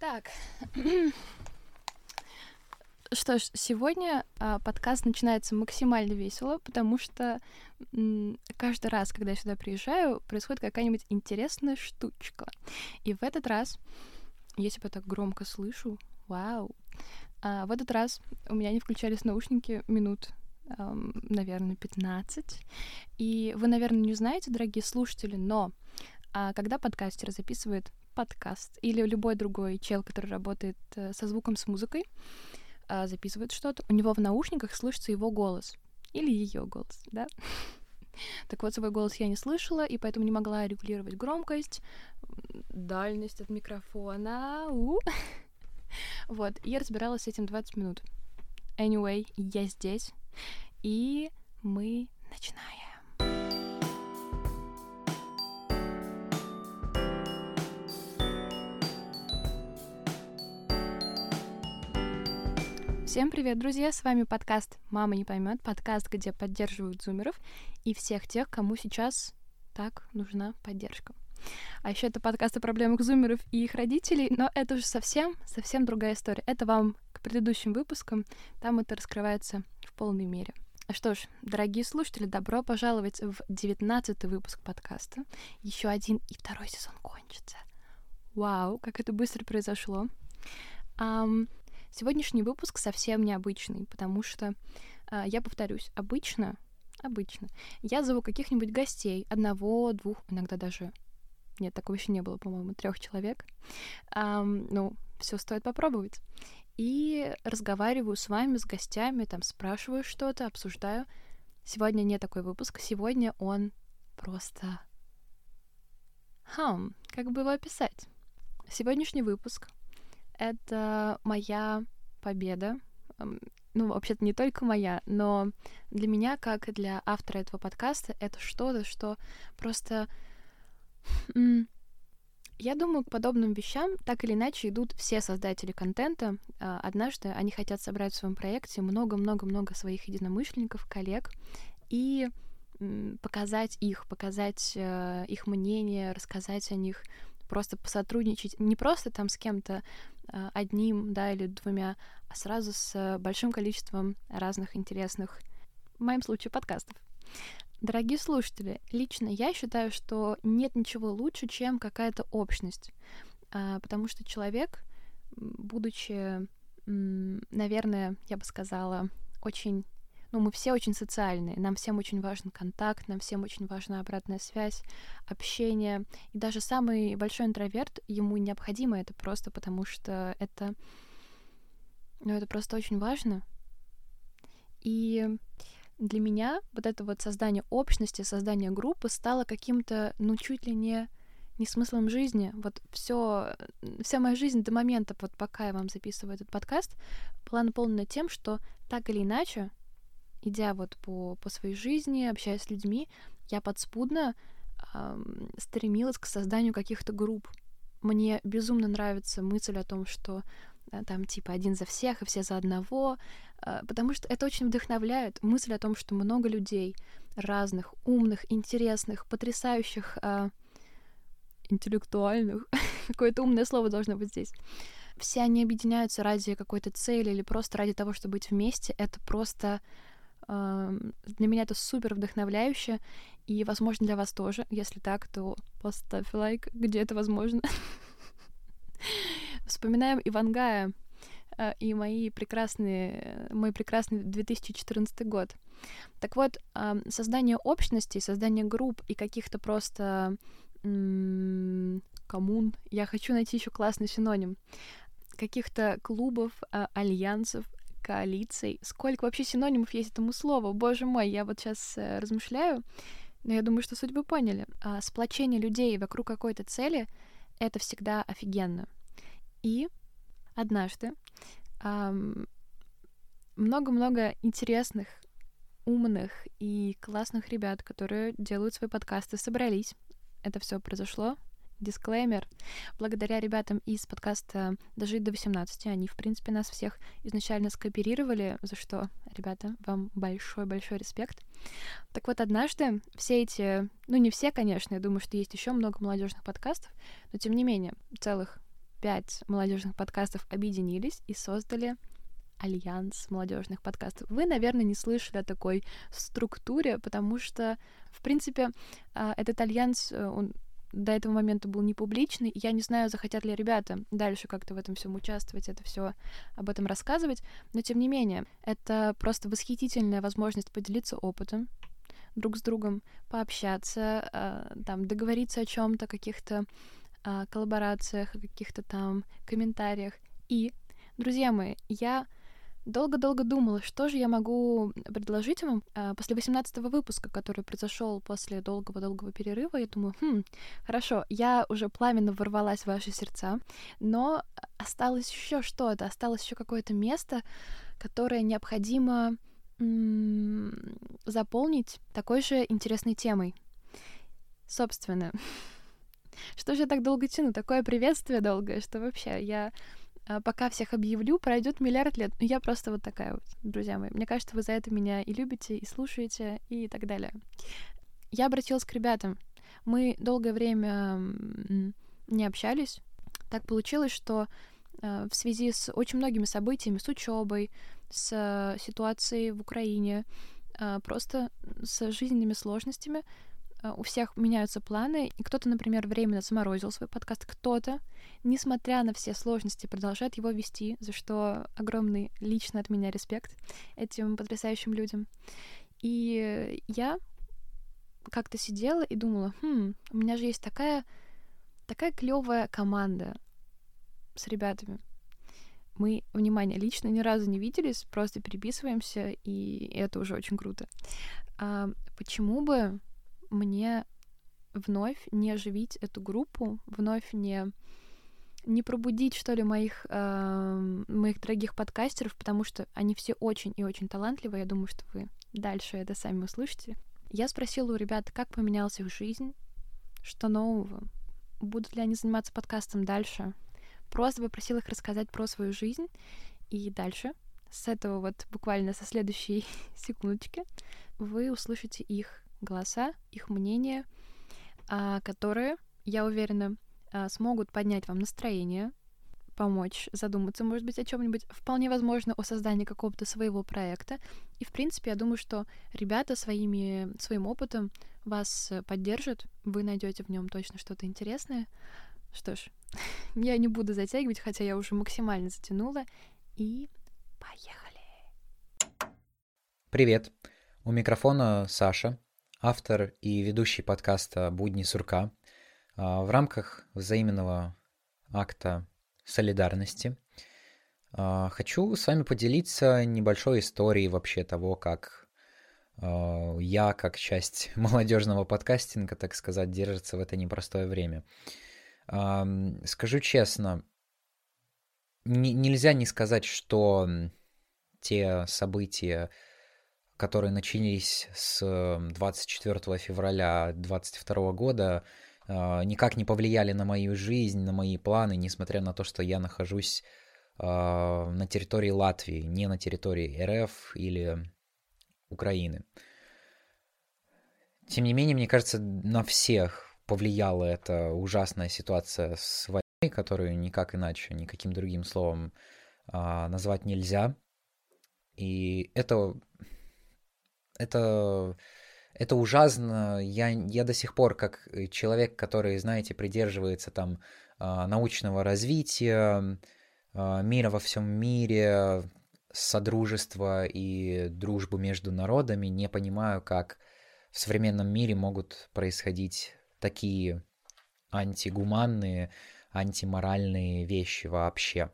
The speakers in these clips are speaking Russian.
Так. Что ж, сегодня а, подкаст начинается максимально весело, потому что м, каждый раз, когда я сюда приезжаю, происходит какая-нибудь интересная штучка. И в этот раз, я себя так громко слышу, вау, а, в этот раз у меня не включались наушники минут эм, наверное, 15. И вы, наверное, не знаете, дорогие слушатели, но а, когда подкастер записывает подкаст или любой другой чел, который работает э, со звуком, с музыкой, э, записывает что-то, у него в наушниках слышится его голос или ее голос, да? Так вот, свой голос я не слышала, и поэтому не могла регулировать громкость, дальность от микрофона. У. Вот, я разбиралась с этим 20 минут. Anyway, я здесь, и мы начинаем. Всем привет, друзья! С вами подкаст «Мама не поймет», подкаст, где поддерживают зумеров и всех тех, кому сейчас так нужна поддержка. А еще это подкаст о проблемах зумеров и их родителей, но это уже совсем, совсем другая история. Это вам к предыдущим выпускам, там это раскрывается в полной мере. А что ж, дорогие слушатели, добро пожаловать в девятнадцатый выпуск подкаста. Еще один и второй сезон кончится. Вау, как это быстро произошло. Um, Сегодняшний выпуск совсем необычный, потому что, э, я повторюсь, обычно, обычно я зову каких-нибудь гостей, одного, двух, иногда даже нет, такого еще не было, по-моему, трех человек. Um, ну, все стоит попробовать. И разговариваю с вами, с гостями, там спрашиваю что-то, обсуждаю. Сегодня не такой выпуск, сегодня он просто... Хм, как бы его описать? Сегодняшний выпуск это моя победа. Ну, вообще-то не только моя, но для меня, как и для автора этого подкаста, это что-то, что просто... Я думаю, к подобным вещам так или иначе идут все создатели контента. А, однажды они хотят собрать в своем проекте много-много-много своих единомышленников, коллег, и показать их, показать э, их мнение, рассказать о них, просто посотрудничать, не просто там с кем-то одним, да, или двумя, а сразу с большим количеством разных интересных, в моем случае, подкастов. Дорогие слушатели, лично я считаю, что нет ничего лучше, чем какая-то общность, а, потому что человек, будучи, наверное, я бы сказала, очень ну, мы все очень социальные, нам всем очень важен контакт, нам всем очень важна обратная связь, общение. И даже самый большой интроверт, ему необходимо это просто потому, что это, ну, это просто очень важно. И для меня вот это вот создание общности, создание группы стало каким-то, ну, чуть ли не не смыслом жизни. Вот все, вся моя жизнь до момента, вот пока я вам записываю этот подкаст, была наполнена тем, что так или иначе идя вот по, по своей жизни, общаясь с людьми, я подспудно э, стремилась к созданию каких-то групп. Мне безумно нравится мысль о том, что э, там типа один за всех и все за одного, э, потому что это очень вдохновляет. Мысль о том, что много людей разных, умных, интересных, потрясающих, э, интеллектуальных, какое-то умное слово должно быть здесь, все они объединяются ради какой-то цели или просто ради того, чтобы быть вместе, это просто для меня это супер вдохновляюще, и, возможно, для вас тоже. Если так, то поставь лайк, где это возможно. Вспоминаем Ивангая э, и мои прекрасные, мой прекрасный 2014 год. Так вот, создание общности, создание групп и каких-то просто коммун, я хочу найти еще классный синоним, каких-то клубов, а, альянсов, коалиций. Сколько вообще синонимов есть этому слову? Боже мой, я вот сейчас э, размышляю, но я думаю, что суть вы поняли. А, сплочение людей вокруг какой-то цели — это всегда офигенно. И однажды много-много интересных, умных и классных ребят, которые делают свои подкасты, собрались. Это все произошло дисклеймер. Благодаря ребятам из подкаста «Дожить до 18» они, в принципе, нас всех изначально скооперировали, за что, ребята, вам большой-большой респект. Так вот, однажды все эти, ну не все, конечно, я думаю, что есть еще много молодежных подкастов, но тем не менее, целых пять молодежных подкастов объединились и создали альянс молодежных подкастов. Вы, наверное, не слышали о такой структуре, потому что, в принципе, а, этот альянс, э, он до этого момента был не публичный. Я не знаю, захотят ли ребята дальше как-то в этом всем участвовать, это все об этом рассказывать. Но тем не менее, это просто восхитительная возможность поделиться опытом друг с другом, пообщаться, а, там, договориться о чем-то, каких-то а, коллаборациях, каких-то там комментариях. И, друзья мои, я долго-долго думала, что же я могу предложить вам а, после 18 выпуска, который произошел после долгого-долгого перерыва. Я думаю, хм, хорошо, я уже пламенно ворвалась в ваши сердца, но осталось еще что-то, осталось еще какое-то место, которое необходимо заполнить такой же интересной темой. Собственно, что же я так долго тяну? Такое приветствие долгое, что вообще я пока всех объявлю, пройдет миллиард лет. Ну, я просто вот такая вот, друзья мои. Мне кажется, вы за это меня и любите, и слушаете, и так далее. Я обратилась к ребятам. Мы долгое время не общались. Так получилось, что э, в связи с очень многими событиями, с учебой, с э, ситуацией в Украине, просто с жизненными сложностями, у всех меняются планы, и кто-то, например, временно заморозил свой подкаст, кто-то, несмотря на все сложности, продолжает его вести, за что огромный лично от меня респект этим потрясающим людям. И я как-то сидела и думала, хм, у меня же есть такая, такая клевая команда с ребятами. Мы, внимание, лично ни разу не виделись, просто переписываемся, и это уже очень круто. А почему бы мне вновь не оживить эту группу, вновь не не пробудить, что ли, моих, э, моих дорогих подкастеров, потому что они все очень и очень талантливые. Я думаю, что вы дальше это сами услышите. Я спросила у ребят, как поменялась их жизнь, что нового, будут ли они заниматься подкастом дальше. Просто попросила их рассказать про свою жизнь. И дальше, с этого вот буквально со следующей секундочки, вы услышите их голоса, их мнения, а, которые, я уверена, смогут поднять вам настроение, помочь задуматься, может быть, о чем-нибудь, вполне возможно, о создании какого-то своего проекта. И, в принципе, я думаю, что ребята своими, своим опытом вас поддержат, вы найдете в нем точно что-то интересное. Что ж, я не буду затягивать, хотя я уже максимально затянула. И поехали! Привет! У микрофона Саша автор и ведущий подкаста «Будни сурка». А, в рамках взаимного акта солидарности а, хочу с вами поделиться небольшой историей вообще того, как а, я, как часть молодежного подкастинга, так сказать, держится в это непростое время. Скажу честно, нельзя не сказать, что те события, которые начались с 24 февраля 2022 года, никак не повлияли на мою жизнь, на мои планы, несмотря на то, что я нахожусь а, на территории Латвии, не на территории РФ или Украины. Тем не менее, мне кажется, на всех повлияла эта ужасная ситуация с войной, которую никак иначе, никаким другим словом а, назвать нельзя. И это это, это ужасно. Я, я до сих пор, как человек, который, знаете, придерживается там а, научного развития, а, мира во всем мире, содружества и дружбы между народами, не понимаю, как в современном мире могут происходить такие антигуманные, антиморальные вещи вообще.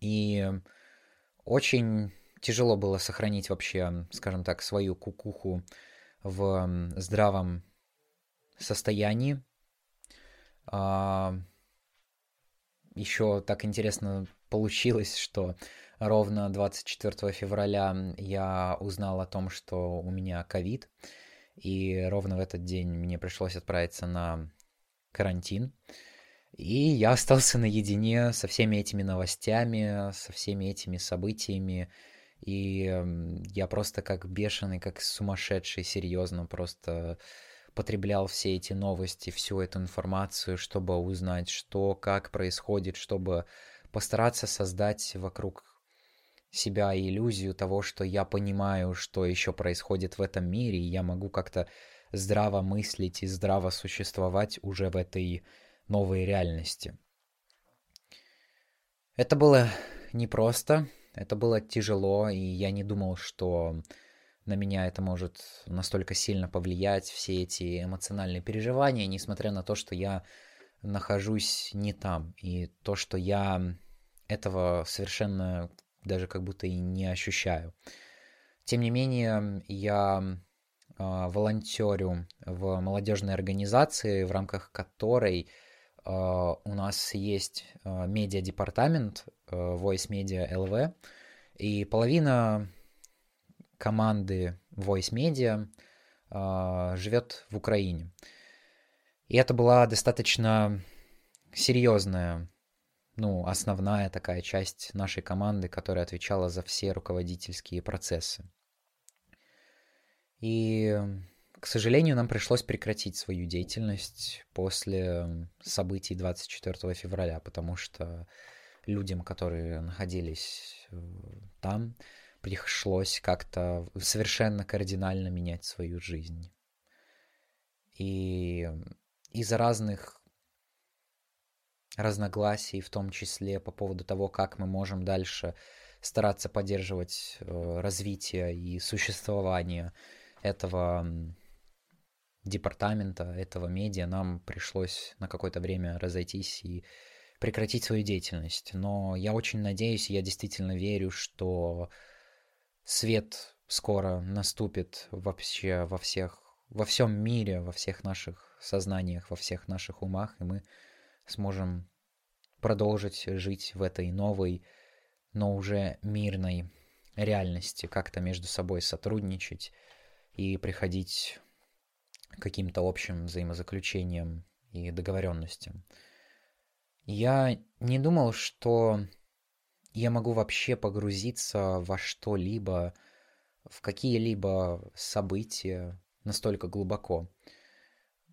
И очень тяжело было сохранить вообще, скажем так, свою кукуху в здравом состоянии. А, еще так интересно получилось, что ровно 24 февраля я узнал о том, что у меня ковид, и ровно в этот день мне пришлось отправиться на карантин. И я остался наедине со всеми этими новостями, со всеми этими событиями, и я просто как бешеный, как сумасшедший, серьезно, просто потреблял все эти новости, всю эту информацию, чтобы узнать, что, как происходит, чтобы постараться создать вокруг себя иллюзию того, что я понимаю, что еще происходит в этом мире, и я могу как-то здраво мыслить и здраво существовать уже в этой новой реальности. Это было непросто, это было тяжело, и я не думал, что на меня это может настолько сильно повлиять, все эти эмоциональные переживания, несмотря на то, что я нахожусь не там, и то, что я этого совершенно даже как будто и не ощущаю. Тем не менее, я э, волонтерю в молодежной организации, в рамках которой у нас есть э, медиа-департамент э, Voice Media LV, и половина команды Voice Media э, живет в Украине. И это была достаточно серьезная ну, основная такая часть нашей команды, которая отвечала за все руководительские процессы. И, к сожалению, нам пришлось прекратить свою деятельность после событий 24 февраля, потому что людям, которые находились э, там, пришлось как-то совершенно кардинально менять свою жизнь. И из-за разных разногласий, в том числе по поводу того, как мы можем дальше стараться поддерживать э, развитие и существование этого департамента, этого медиа, нам пришлось на какое-то время разойтись и прекратить свою деятельность. Но я очень надеюсь, я действительно верю, что свет скоро наступит вообще во всех, во всем мире, во всех наших сознаниях, во всех наших умах, и мы сможем продолжить жить в этой новой, но уже мирной реальности, как-то между собой сотрудничать и приходить каким-то общим взаимозаключениям и договоренностям. Я не думал, что я могу вообще погрузиться во что-либо, в какие-либо события настолько глубоко.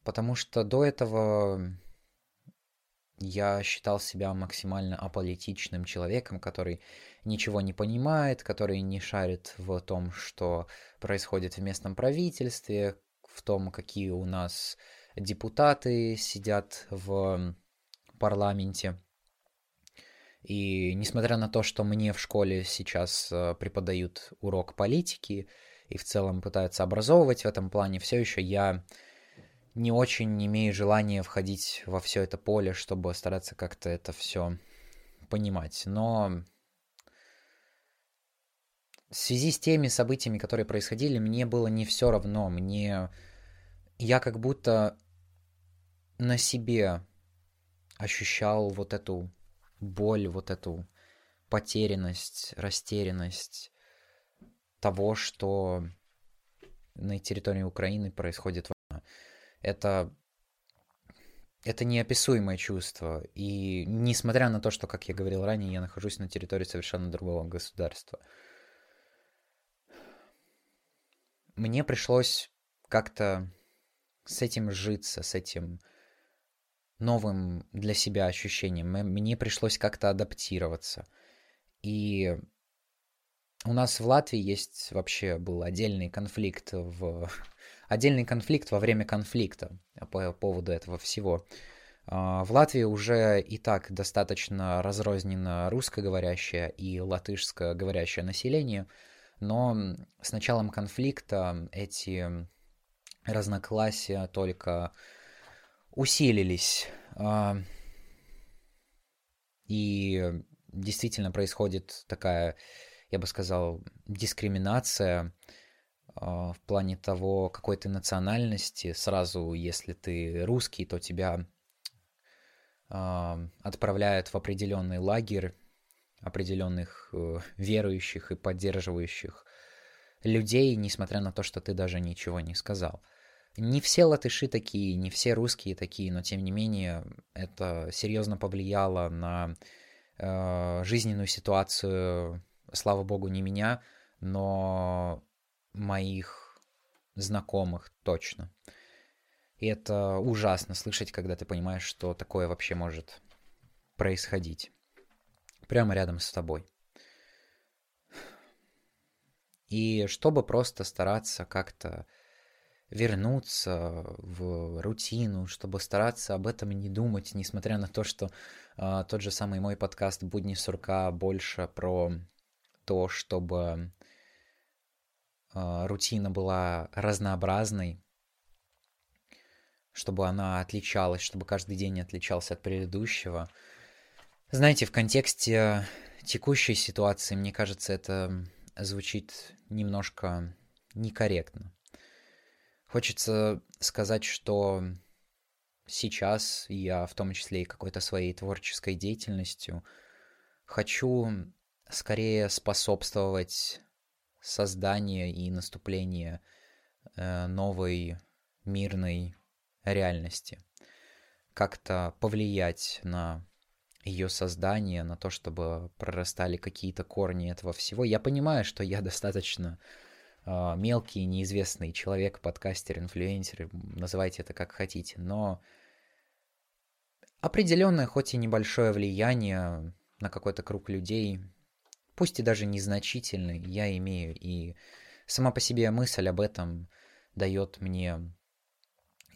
Потому что до этого я считал себя максимально аполитичным человеком, который ничего не понимает, который не шарит в том, что происходит в местном правительстве, в том, какие у нас депутаты сидят в парламенте. И несмотря на то, что мне в школе сейчас э, преподают урок политики и в целом пытаются образовывать в этом плане, все еще я не очень имею желания входить во все это поле, чтобы стараться как-то это все понимать. Но в связи с теми событиями, которые происходили, мне было не все равно. Мне я как будто на себе ощущал вот эту боль, вот эту потерянность, растерянность того, что на территории Украины происходит война это это неописуемое чувство. И несмотря на то, что, как я говорил ранее, я нахожусь на территории совершенно другого государства, мне пришлось как-то с этим житься, с этим новым для себя ощущением. Мне пришлось как-то адаптироваться. И у нас в Латвии есть вообще был отдельный конфликт в отдельный конфликт во время конфликта по поводу этого всего. А, в Латвии уже и так достаточно разрознено русскоговорящее и латышскоговорящее население, но с началом конфликта эти разногласия только усилились. А, и действительно происходит такая, я бы сказал, дискриминация а, в плане того, какой ты национальности. Сразу, если ты русский, то тебя а, отправляют в определенный лагерь определенных э, верующих и поддерживающих людей, несмотря на то, что ты даже ничего не сказал. Не все латыши такие, не все русские такие, но тем не менее это серьезно повлияло на э, жизненную ситуацию, слава богу, не меня, но моих знакомых точно. И это ужасно слышать, когда ты понимаешь, что такое вообще может происходить. Прямо рядом с тобой. И чтобы просто стараться как-то вернуться в рутину, чтобы стараться об этом не думать, несмотря на то, что э, тот же самый мой подкаст «Будни сурка» больше про то, чтобы э, рутина была разнообразной, чтобы она отличалась, чтобы каждый день отличался от предыдущего. Знаете, в контексте текущей ситуации, мне кажется, это звучит немножко некорректно. Хочется сказать, что сейчас я, в том числе и какой-то своей творческой деятельностью, хочу скорее способствовать созданию и наступлению э, новой мирной реальности, как-то повлиять на ее создание, на то, чтобы прорастали какие-то корни этого всего. Я понимаю, что я достаточно э, мелкий, неизвестный человек, подкастер, инфлюенсер, называйте это как хотите, но определенное, хоть и небольшое влияние на какой-то круг людей, пусть и даже незначительный, я имею, и сама по себе мысль об этом дает мне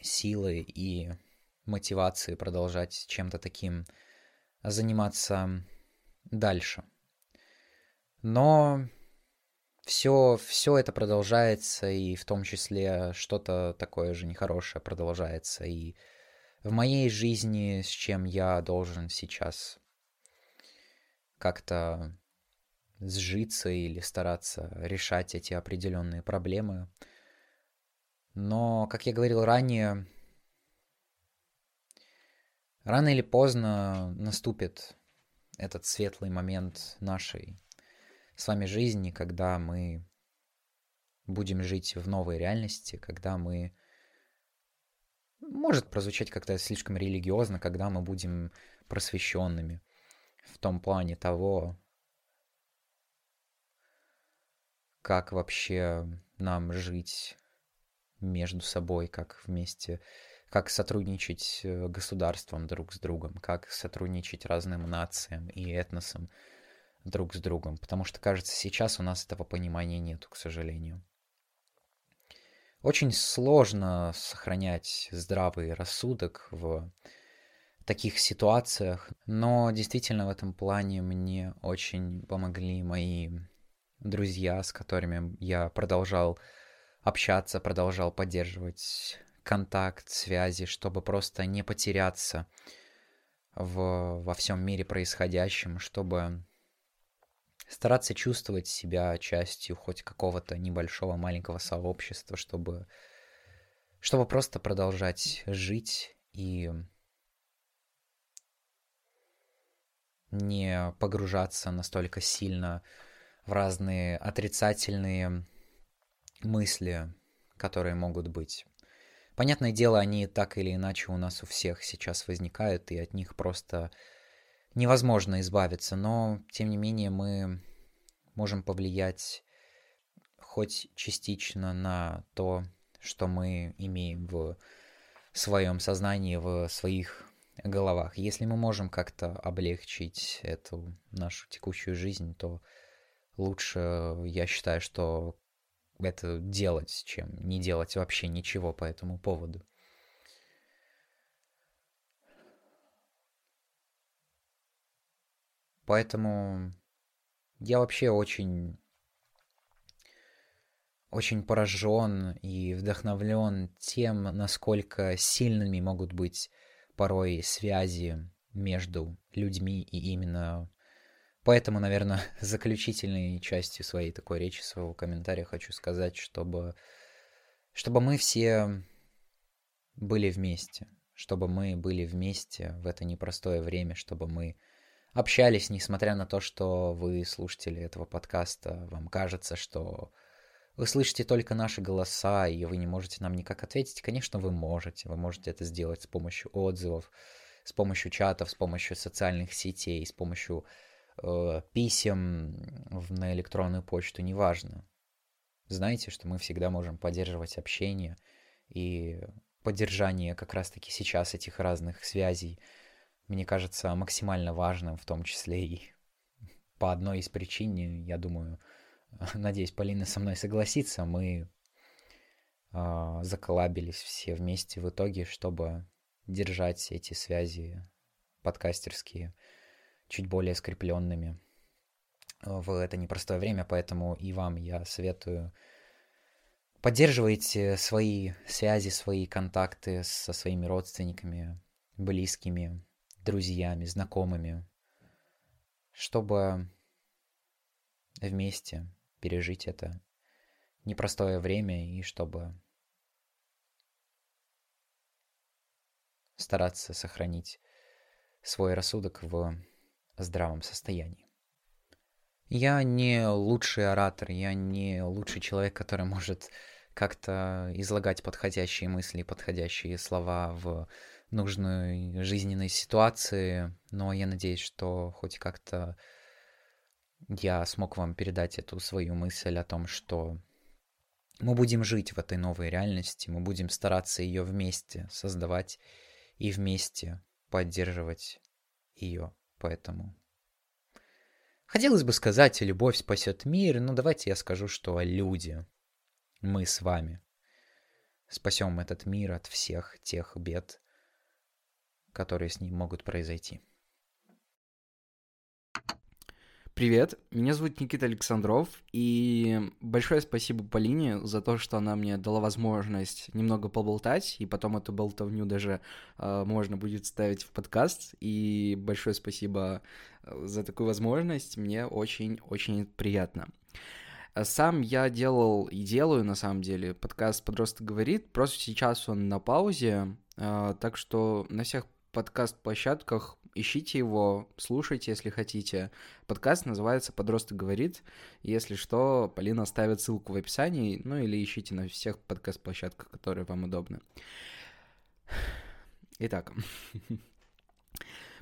силы и мотивации продолжать чем-то таким заниматься дальше. Но все, все это продолжается, и в том числе что-то такое же нехорошее продолжается и в моей жизни, с чем я должен сейчас как-то сжиться или стараться решать эти определенные проблемы. Но, как я говорил ранее, рано или поздно наступит этот светлый момент нашей с вами жизни, когда мы будем жить в новой реальности, когда мы... Может прозвучать как-то слишком религиозно, когда мы будем просвещенными в том плане того, как вообще нам жить между собой, как вместе, как сотрудничать э, государством друг с другом, как сотрудничать разным нациям и этносам друг с другом. Потому что, кажется, сейчас у нас этого понимания нету, к сожалению. Очень сложно сохранять здравый рассудок в таких ситуациях, но действительно в этом плане мне очень помогли мои друзья, с которыми я продолжал общаться, продолжал поддерживать контакт, связи, чтобы просто не потеряться в, во всем мире происходящем, чтобы стараться чувствовать себя частью хоть какого-то небольшого маленького сообщества, чтобы, чтобы просто продолжать жить и не погружаться настолько сильно в разные отрицательные мысли, которые могут быть. Понятное дело, они так или иначе у нас у всех сейчас возникают, и от них просто невозможно избавиться, но тем не менее мы можем повлиять хоть частично на то, что мы имеем в своем сознании, в своих головах. Если мы можем как-то облегчить эту нашу текущую жизнь, то лучше, я считаю, что это делать, чем не делать вообще ничего по этому поводу. Поэтому я вообще очень очень поражен и вдохновлен тем, насколько сильными могут быть порой связи между людьми и именно Поэтому, наверное, заключительной частью своей такой речи, своего комментария хочу сказать, чтобы, чтобы мы все были вместе, чтобы мы были вместе в это непростое время, чтобы мы общались, несмотря на то, что вы, слушатели этого подкаста, вам кажется, что вы слышите только наши голоса, и вы не можете нам никак ответить. Конечно, вы можете. Вы можете это сделать с помощью отзывов, с помощью чатов, с помощью социальных сетей, с помощью писем на электронную почту, неважно. Знайте, что мы всегда можем поддерживать общение, и поддержание как раз-таки сейчас этих разных связей, мне кажется, максимально важным, в том числе и по одной из причин, я думаю, надеюсь, Полина со мной согласится, мы э, заколабились все вместе в итоге, чтобы держать эти связи подкастерские чуть более скрепленными в это непростое время, поэтому и вам я советую поддерживайте свои связи, свои контакты со своими родственниками, близкими, друзьями, знакомыми, чтобы вместе пережить это непростое время и чтобы стараться сохранить свой рассудок в здравом состоянии. Я не лучший оратор, я не лучший человек, который может как-то излагать подходящие мысли, подходящие слова в нужной жизненной ситуации, но я надеюсь, что хоть как-то я смог вам передать эту свою мысль о том, что мы будем жить в этой новой реальности, мы будем стараться ее вместе создавать и вместе поддерживать ее. Поэтому хотелось бы сказать, любовь спасет мир, но давайте я скажу, что люди, мы с вами спасем этот мир от всех тех бед, которые с ним могут произойти. Привет, меня зовут Никита Александров, и большое спасибо Полине за то, что она мне дала возможность немного поболтать, и потом эту болтовню даже э, можно будет ставить в подкаст, и большое спасибо э, за такую возможность, мне очень-очень приятно. Сам я делал и делаю, на самом деле, подкаст «Подросток говорит», просто сейчас он на паузе, э, так что на всех подкаст-площадках Ищите его, слушайте, если хотите. Подкаст называется «Подросток говорит». Если что, Полина оставит ссылку в описании, ну или ищите на всех подкаст-площадках, которые вам удобны. Итак,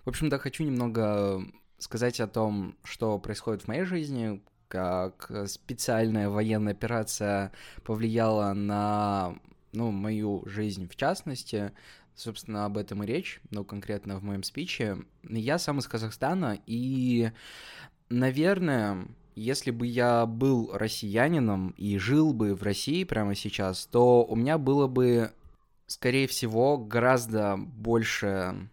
в общем-то, хочу немного сказать о том, что происходит в моей жизни, как специальная военная операция повлияла на ну, мою жизнь в частности, Собственно, об этом и речь, но конкретно в моем спиче. Я сам из Казахстана, и, наверное, если бы я был россиянином и жил бы в России прямо сейчас, то у меня было бы, скорее всего, гораздо больше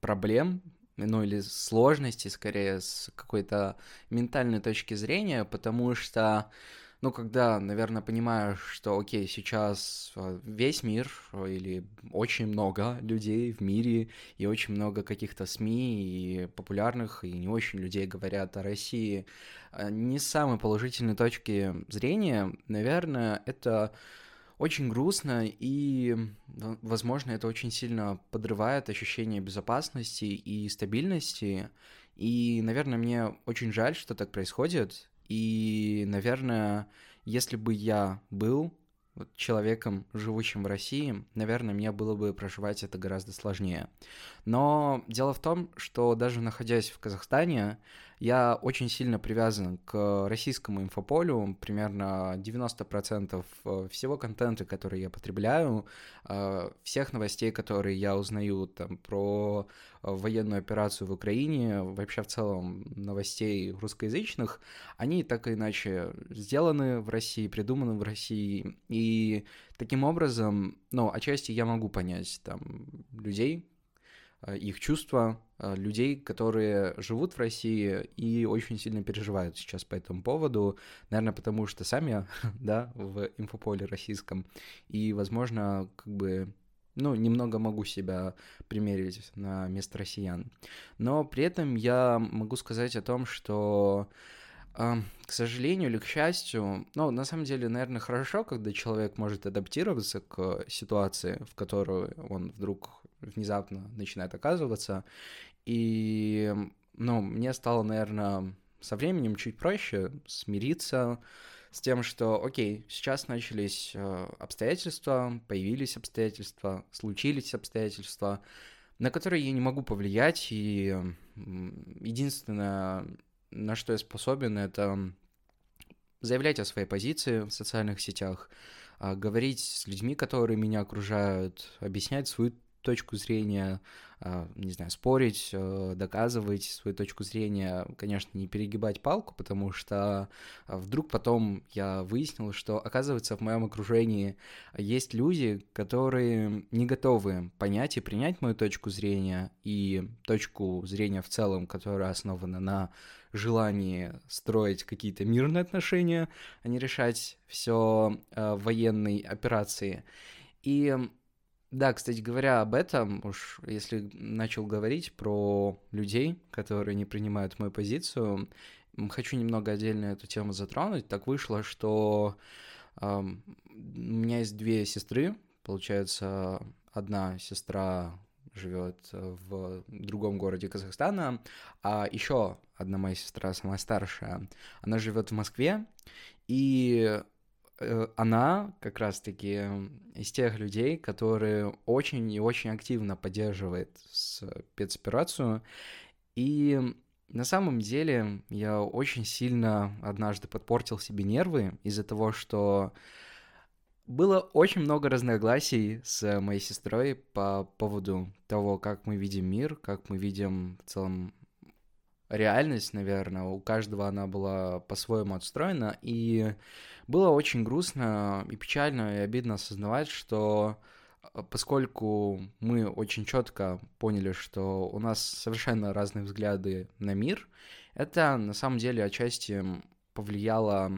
проблем, ну или сложностей, скорее, с какой-то ментальной точки зрения, потому что ну, когда, наверное, понимаешь, что, окей, сейчас э, весь мир э, или очень много людей в мире и очень много каких-то СМИ и популярных, и не очень людей говорят о России, э, не с самой положительной точки зрения, наверное, это очень грустно, и, возможно, это очень сильно подрывает ощущение безопасности и стабильности. И, наверное, мне очень жаль, что так происходит. И, наверное, если бы я был человеком, живущим в России, наверное, мне было бы проживать это гораздо сложнее. Но дело в том, что даже находясь в Казахстане, я очень сильно привязан к российскому инфополю, примерно 90% э, всего контента, который я потребляю, э, всех новостей, которые я узнаю там, про э, военную операцию в Украине, вообще в целом новостей русскоязычных, они так или иначе сделаны в России, придуманы в России, и таким образом, ну, отчасти я могу понять там людей, их чувства э, людей, которые живут в России и очень сильно переживают сейчас по этому поводу, наверное, потому что сами, да, в инфополе российском, и, возможно, как бы ну, немного могу себя примерить на место россиян. Но при этом я могу сказать о том, что к сожалению или к счастью, ну, на самом деле, наверное, хорошо, когда человек может адаптироваться к ситуации, в которую он вдруг внезапно начинает оказываться. И, ну, мне стало, наверное, со временем чуть проще смириться с тем, что, окей, сейчас начались э, обстоятельства, появились обстоятельства, случились обстоятельства, на которые я не могу повлиять, и единственное, на что я способен, это заявлять о своей позиции в социальных сетях, а, говорить с людьми, которые меня окружают, объяснять свою точку зрения, а, не знаю, спорить, э, доказывать свою точку зрения, конечно, не перегибать палку, потому что а, вдруг потом я выяснил, что, оказывается, в моем окружении есть люди, которые не готовы понять и принять мою точку зрения и точку зрения в целом, которая основана на желании строить какие-то мирные отношения, а не решать все э, военной операции. И да, кстати говоря, об этом, уж если начал говорить про людей, которые не принимают мою позицию, хочу немного отдельно эту тему затронуть. Так вышло, что э, у меня есть две сестры, получается, одна сестра живет в другом городе Казахстана, а еще одна моя сестра, самая старшая, она живет в Москве, и она как раз-таки из тех людей, которые очень и очень активно поддерживает спецоперацию. И на самом деле я очень сильно однажды подпортил себе нервы из-за того, что было очень много разногласий с моей сестрой по поводу того, как мы видим мир, как мы видим в целом реальность, наверное. У каждого она была по-своему отстроена, и было очень грустно и печально и обидно осознавать, что э, поскольку мы очень четко поняли, что у нас совершенно разные взгляды на мир, это на самом деле отчасти повлияло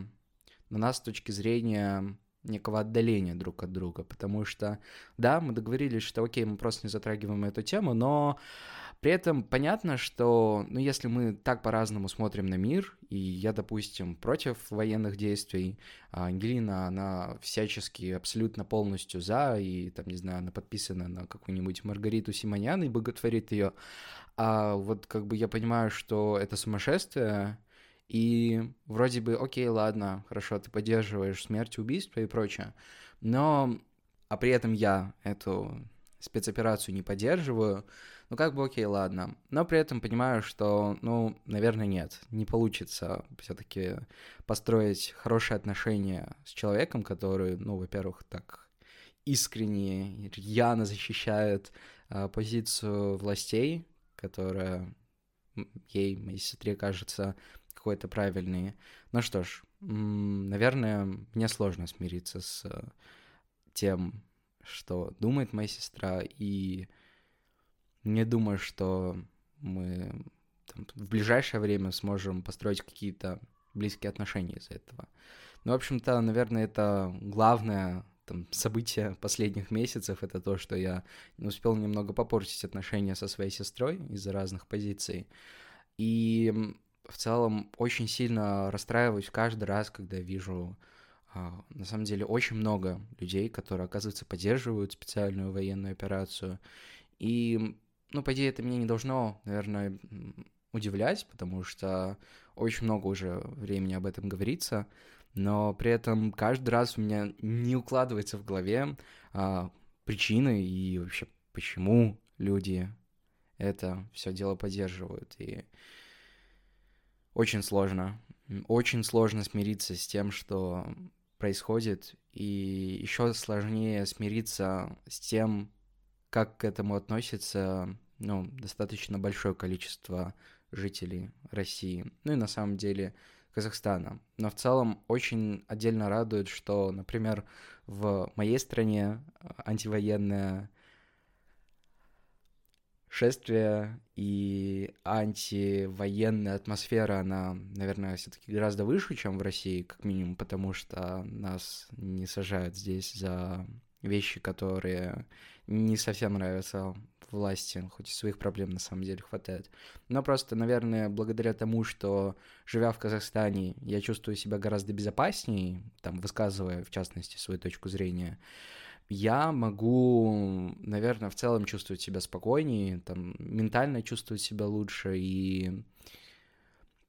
на нас с точки зрения некого отдаления друг от друга, потому что, да, мы договорились, что окей, мы просто не затрагиваем эту тему, но при этом понятно, что, ну, если мы так по-разному смотрим на мир, и я, допустим, против военных действий, а Ангелина, она всячески абсолютно полностью за, и, там, не знаю, она подписана на какую-нибудь Маргариту Симонян и боготворит ее, а вот как бы я понимаю, что это сумасшествие, и вроде бы, окей, ладно, хорошо, ты поддерживаешь смерть, убийство и прочее, но, а при этом я эту спецоперацию не поддерживаю, ну как бы окей, ладно. Но при этом понимаю, что, ну, наверное, нет, не получится все-таки построить хорошие отношения с человеком, который, ну, во-первых, так искренне, рьяно защищает а, позицию властей, которая ей, моей сестре, кажется какой-то правильной. Ну что ж, наверное, мне сложно смириться с тем, что думает моя сестра, и не думаю, что мы там, в ближайшее время сможем построить какие-то близкие отношения из-за этого. Ну, в общем-то, наверное, это главное там, событие последних месяцев, это то, что я успел немного попортить отношения со своей сестрой из-за разных позиций. И в целом очень сильно расстраиваюсь каждый раз, когда вижу а, на самом деле очень много людей, которые, оказывается, поддерживают специальную военную операцию. И ну, по идее, это меня не должно, наверное, удивлять, потому что очень много уже времени об этом говорится, но при этом каждый раз у меня не укладывается в голове а, причины и вообще почему люди это все дело поддерживают. И очень сложно, очень сложно смириться с тем, что происходит, и еще сложнее смириться с тем, как к этому относится ну, достаточно большое количество жителей России, ну и на самом деле Казахстана. Но в целом очень отдельно радует, что, например, в моей стране э, антивоенное шествие и антивоенная атмосфера, она, наверное, все-таки гораздо выше, чем в России, как минимум, потому что нас не сажают здесь за вещи, которые не совсем нравятся власти, хоть и своих проблем на самом деле хватает. Но просто, наверное, благодаря тому, что живя в Казахстане, я чувствую себя гораздо безопаснее, там, высказывая, в частности, свою точку зрения, я могу, наверное, в целом чувствовать себя спокойнее, там, ментально чувствовать себя лучше, и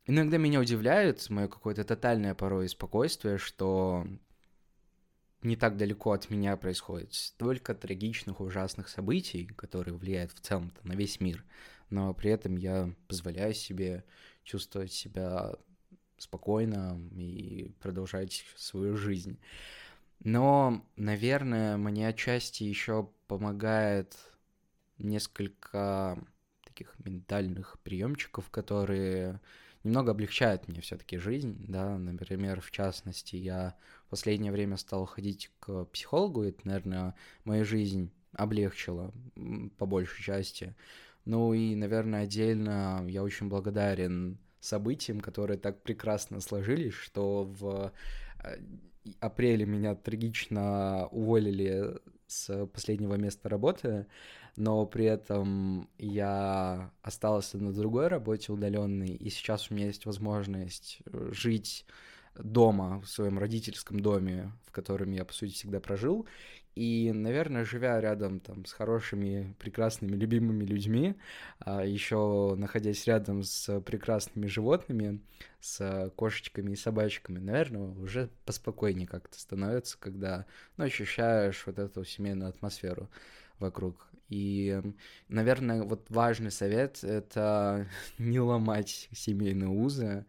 иногда меня удивляет мое какое-то тотальное порой спокойствие, что не так далеко от меня происходит столько трагичных, ужасных событий, которые влияют в целом на весь мир, но при этом я позволяю себе чувствовать себя спокойно и продолжать свою жизнь. Но, наверное, мне отчасти еще помогает несколько таких ментальных приемчиков, которые немного облегчают мне все-таки жизнь, да, например, в частности, я последнее время стал ходить к психологу, это, наверное, мою жизнь облегчило по большей части. Ну и, наверное, отдельно я очень благодарен событиям, которые так прекрасно сложились, что в э, апреле меня трагично уволили с последнего места работы, но при этом я остался на другой работе удаленной, и сейчас у меня есть возможность э, жить дома, в своем родительском доме, в котором я, по сути, всегда прожил, и, наверное, живя рядом там с хорошими, прекрасными, любимыми людьми, а еще находясь рядом с прекрасными животными, с кошечками и собачками, наверное, уже поспокойнее как-то становится, когда ну, ощущаешь вот эту семейную атмосферу вокруг. И, наверное, вот важный совет — это не ломать семейные узы,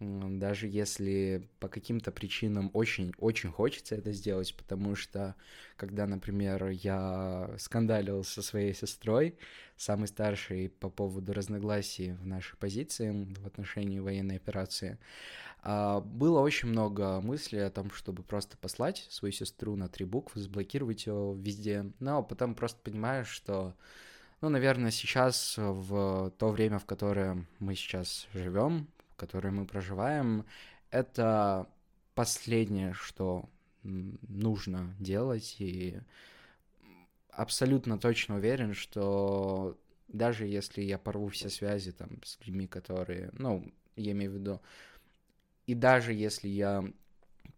даже если по каким-то причинам очень-очень хочется это сделать, потому что когда, например, я скандалил со своей сестрой, самой старшей, по поводу разногласий в нашей позиции в отношении военной операции, а, было очень много мыслей о том, чтобы просто послать свою сестру на три буквы, заблокировать ее везде, но потом просто понимаешь, что ну, наверное, сейчас, в то время, в которое мы сейчас живем, которой мы проживаем, это последнее, что нужно делать, и абсолютно точно уверен, что даже если я порву все связи там с людьми, которые, ну, я имею в виду, и даже если я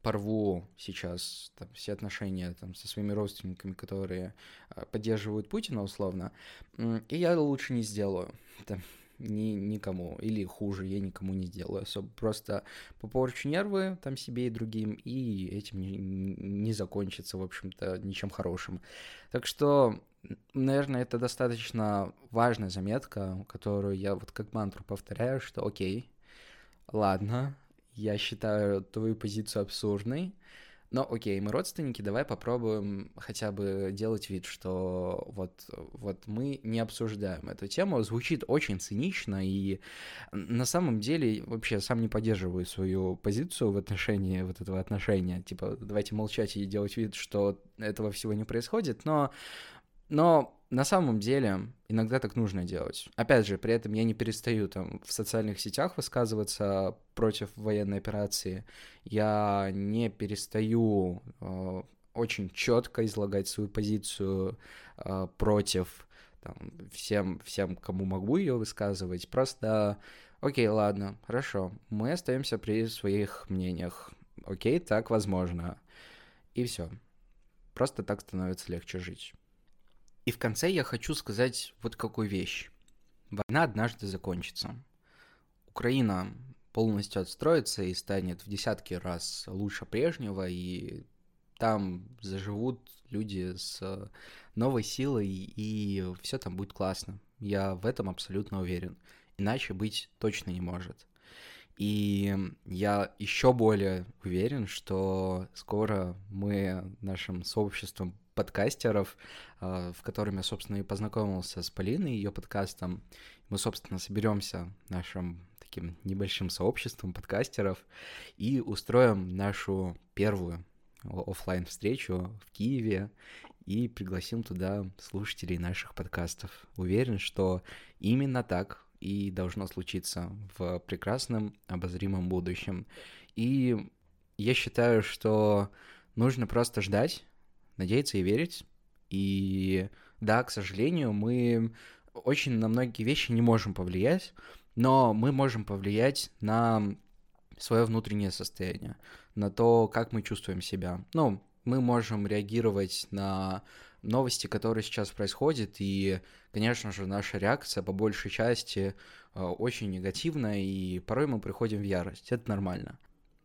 порву сейчас там, все отношения там, со своими родственниками, которые а, поддерживают Путина условно, и я лучше не сделаю. Там, ни, никому, или хуже, я никому не сделаю особо. Просто попорчу нервы там себе и другим, и этим не, не закончится, в общем-то, ничем хорошим. Так что, наверное, это достаточно важная заметка, которую я вот как мантру повторяю, что окей, ладно, я считаю твою позицию абсурдной, но окей, мы родственники, давай попробуем хотя бы делать вид, что вот, вот мы не обсуждаем эту тему. Звучит очень цинично, и на самом деле вообще сам не поддерживаю свою позицию в отношении вот этого отношения. Типа, давайте молчать и делать вид, что этого всего не происходит, но но на самом деле иногда так нужно делать. Опять же, при этом я не перестаю там в социальных сетях высказываться против военной операции. Я не перестаю э, очень четко излагать свою позицию э, против там, всем, всем, кому могу ее высказывать. Просто, окей, ладно, хорошо, мы остаемся при своих мнениях. Окей, так возможно. И все. Просто так становится легче жить. И в конце я хочу сказать вот какую вещь. Война однажды закончится. Украина полностью отстроится и станет в десятки раз лучше прежнего, и там заживут люди с новой силой, и все там будет классно. Я в этом абсолютно уверен. Иначе быть точно не может. И я еще более уверен, что скоро мы нашим сообществом подкастеров, а, в котором я, собственно, и познакомился с Полиной, ее подкастом. Мы, собственно, соберемся нашим таким небольшим сообществом подкастеров и устроим нашу первую офлайн встречу в Киеве и пригласим туда слушателей наших подкастов. Уверен, что именно так и должно случиться в прекрасном обозримом будущем. И я считаю, что нужно просто ждать, надеяться и верить. И да, к сожалению, мы очень на многие вещи не можем повлиять, но мы можем повлиять на свое внутреннее состояние, на то, как мы чувствуем себя. Ну, мы можем реагировать на новости, которые сейчас происходят, и, конечно же, наша реакция по большей части э, очень негативная, и порой мы приходим в ярость. Это нормально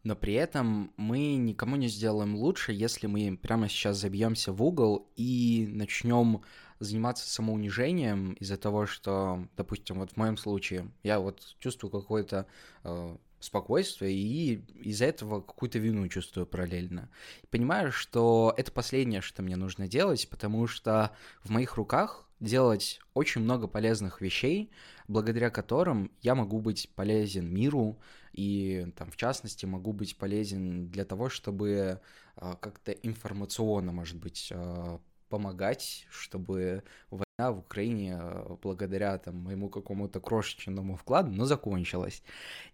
но при этом мы никому не сделаем лучше, если мы прямо сейчас забьемся в угол и начнем заниматься самоунижением из-за того, что, допустим, вот в моем случае, я вот чувствую какое-то э, спокойствие и из-за этого какую-то вину чувствую параллельно. Понимаю, что это последнее, что мне нужно делать, потому что в моих руках делать очень много полезных вещей, благодаря которым я могу быть полезен миру и, там, в частности, могу быть полезен для того, чтобы э, как-то информационно, может быть, э, помогать, чтобы война в Украине э, благодаря там, моему какому-то крошечному вкладу, но закончилась.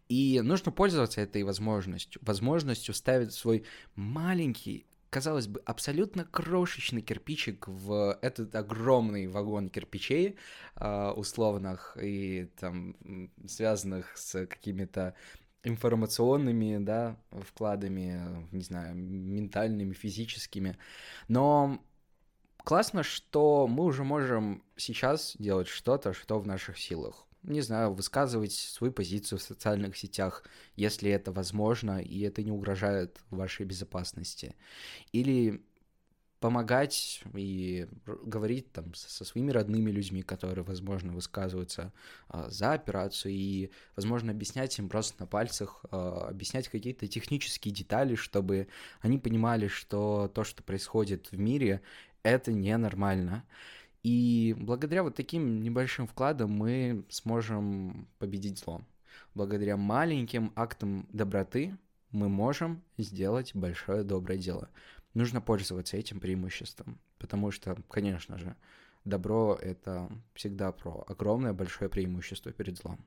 И нужно пользоваться этой возможностью, возможностью ставить свой маленький казалось бы, абсолютно крошечный кирпичик в этот огромный вагон кирпичей условных и там связанных с какими-то информационными, да, вкладами, не знаю, ментальными, физическими. Но классно, что мы уже можем сейчас делать что-то, что в наших силах. Не знаю, высказывать свою позицию в социальных сетях, если это возможно, и это не угрожает вашей безопасности. Или помогать и говорить там со своими родными людьми, которые, возможно, высказываются а, за операцию, и, возможно, объяснять им просто на пальцах, а, объяснять какие-то технические детали, чтобы они понимали, что то, что происходит в мире, это ненормально. И благодаря вот таким небольшим вкладам мы сможем победить зло. Благодаря маленьким актам доброты мы можем сделать большое доброе дело нужно пользоваться этим преимуществом, потому что, конечно же, добро — это всегда про огромное большое преимущество перед злом.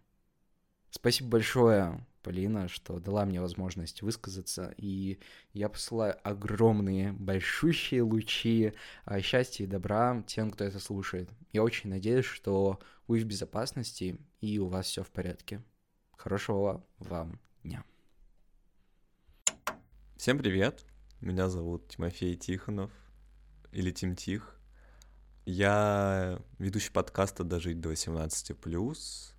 Спасибо большое, Полина, что дала мне возможность высказаться, и я посылаю огромные, большущие лучи а, счастья и добра тем, кто это слушает. Я очень надеюсь, что вы в безопасности и у вас все в порядке. Хорошего вам дня. Всем привет! Меня зовут Тимофей Тихонов, или Тим Тих. Я ведущий подкаста «Дожить до 18+,»